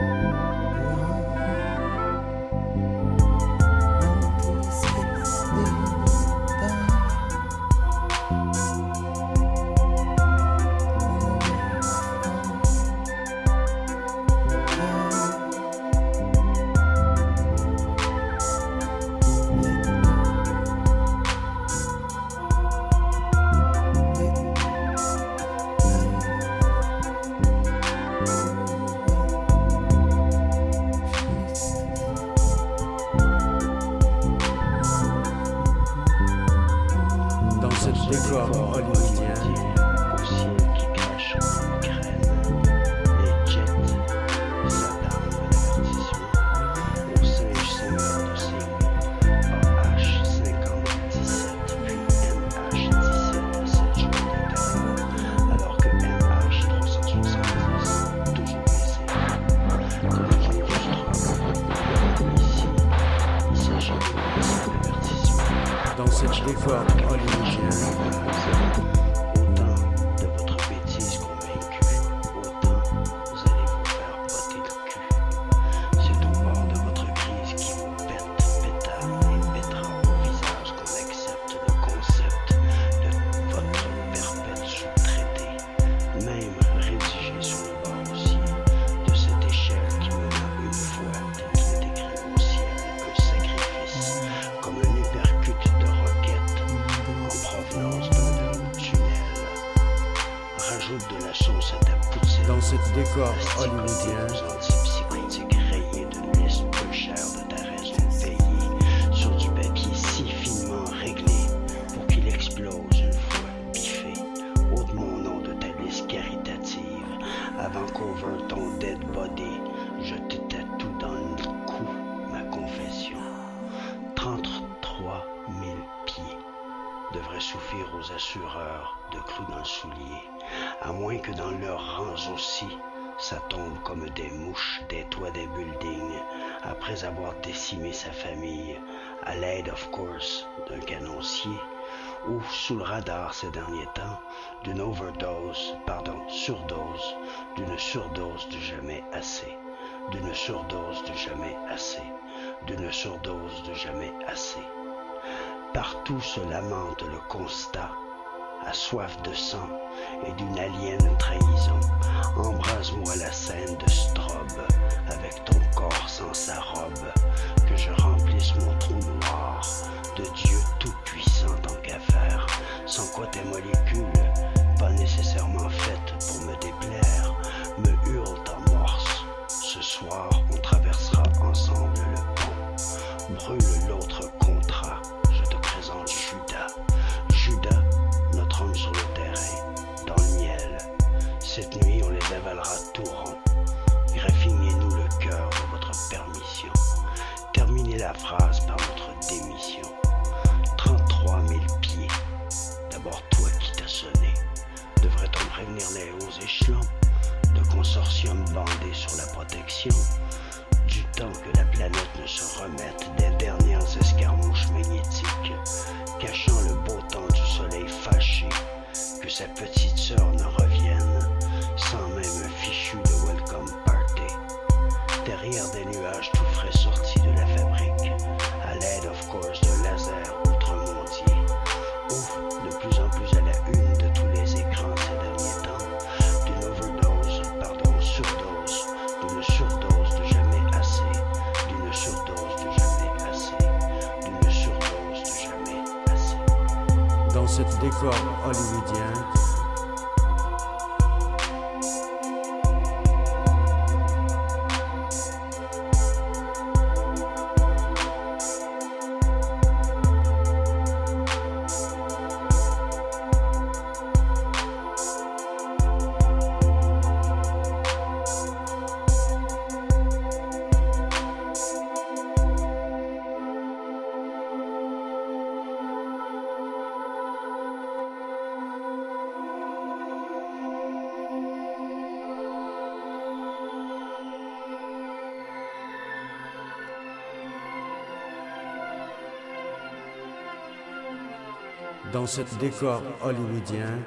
Dans ce décor hollywoodien, Au ciel qui crache décor hollywoodien, sauce à ta poutine. dans ce décor hollywoodien, antipsychotiques rayés d'une liste peu chère de ta raison de payer sur du papier si finement réglé pour qu'il explose une fois biffé. Ôte mon nom de ta liste caritative avant qu'over ton dead body, je te tatoue dans devrait suffire aux assureurs de clous le soulier, à moins que dans leurs rangs aussi, ça tombe comme des mouches des toits des buildings, après avoir décimé sa famille, à l'aide, of course, d'un canoncier, ou sous le radar ces derniers temps, d'une overdose, pardon, surdose, d'une surdose de jamais assez, d'une surdose de jamais assez, d'une surdose de jamais assez. Partout se lamente le constat, à soif de sang et d'une alien trahison. Embrase-moi la scène de strobe, avec ton corps sans sa la phrase par notre démission. 33 000 pieds. D'abord toi qui t'as sonné. Devrait-on prévenir les hauts échelons de consortium bandé sur la protection du temps que la planète ne se remette des dernières escarmouches magnétiques, cachant le beau temps du soleil fâché, que sa petite dans ce décor hollywoodien, dans ce décor hollywoodien,